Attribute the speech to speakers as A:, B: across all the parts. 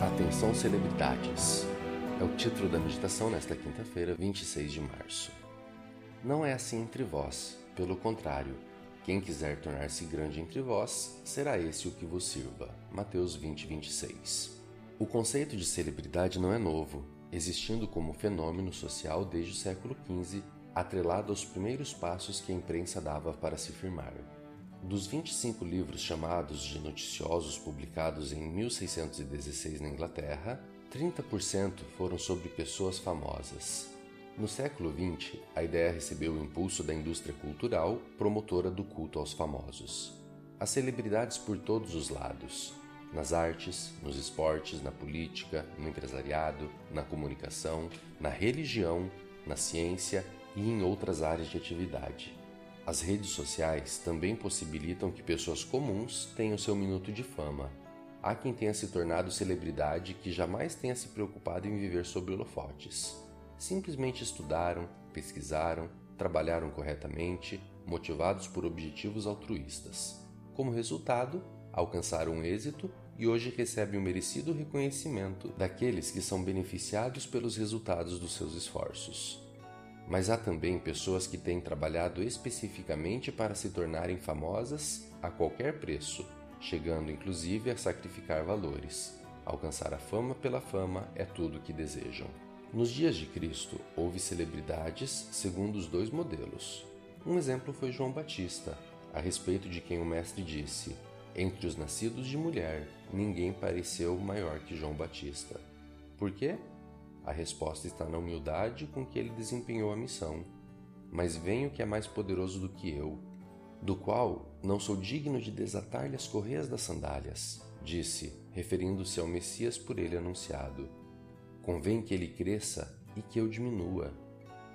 A: Atenção celebridades. É o título da meditação nesta quinta-feira, 26 de março. Não é assim entre vós, pelo contrário, quem quiser tornar-se grande entre vós, será esse o que vos sirva. Mateus 20, 26. O conceito de celebridade não é novo, existindo como fenômeno social desde o século XV, atrelado aos primeiros passos que a imprensa dava para se firmar. Dos 25 livros chamados de noticiosos publicados em 1616 na Inglaterra, 30% foram sobre pessoas famosas. No século XX, a ideia recebeu o impulso da indústria cultural, promotora do culto aos famosos. As celebridades por todos os lados, nas artes, nos esportes, na política, no empresariado, na comunicação, na religião, na ciência e em outras áreas de atividade. As redes sociais também possibilitam que pessoas comuns tenham seu minuto de fama. Há quem tenha se tornado celebridade que jamais tenha se preocupado em viver sob holofotes. Simplesmente estudaram, pesquisaram, trabalharam corretamente, motivados por objetivos altruístas. Como resultado, alcançaram êxito e hoje recebem o merecido reconhecimento daqueles que são beneficiados pelos resultados dos seus esforços. Mas há também pessoas que têm trabalhado especificamente para se tornarem famosas a qualquer preço, chegando inclusive a sacrificar valores. Alcançar a fama pela fama é tudo o que desejam. Nos dias de Cristo, houve celebridades segundo os dois modelos. Um exemplo foi João Batista, a respeito de quem o Mestre disse: Entre os nascidos de mulher, ninguém pareceu maior que João Batista. Por quê? A resposta está na humildade com que ele desempenhou a missão. Mas venho que é mais poderoso do que eu, do qual não sou digno de desatar-lhe as correias das sandálias, disse, referindo-se ao Messias por ele anunciado. Convém que ele cresça e que eu diminua.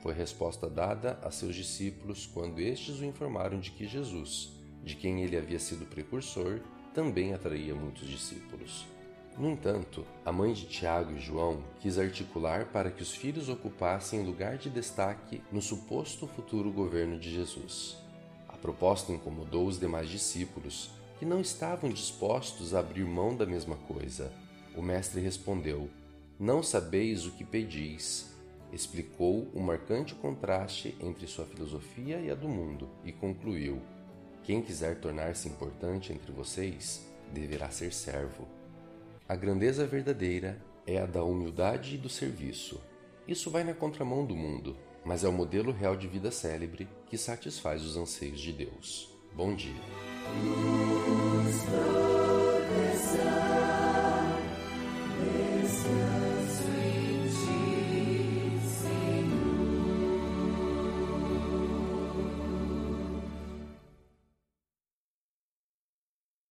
A: Foi resposta dada a seus discípulos quando estes o informaram de que Jesus, de quem ele havia sido precursor, também atraía muitos discípulos. No entanto, a mãe de Tiago e João quis articular para que os filhos ocupassem lugar de destaque no suposto futuro governo de Jesus. A proposta incomodou os demais discípulos, que não estavam dispostos a abrir mão da mesma coisa. O mestre respondeu: Não sabeis o que pedis. Explicou o marcante contraste entre sua filosofia e a do mundo e concluiu: Quem quiser tornar-se importante entre vocês deverá ser servo. A grandeza verdadeira é a da humildade e do serviço. Isso vai na contramão do mundo, mas é o modelo real de vida célebre que satisfaz os anseios de Deus. Bom dia.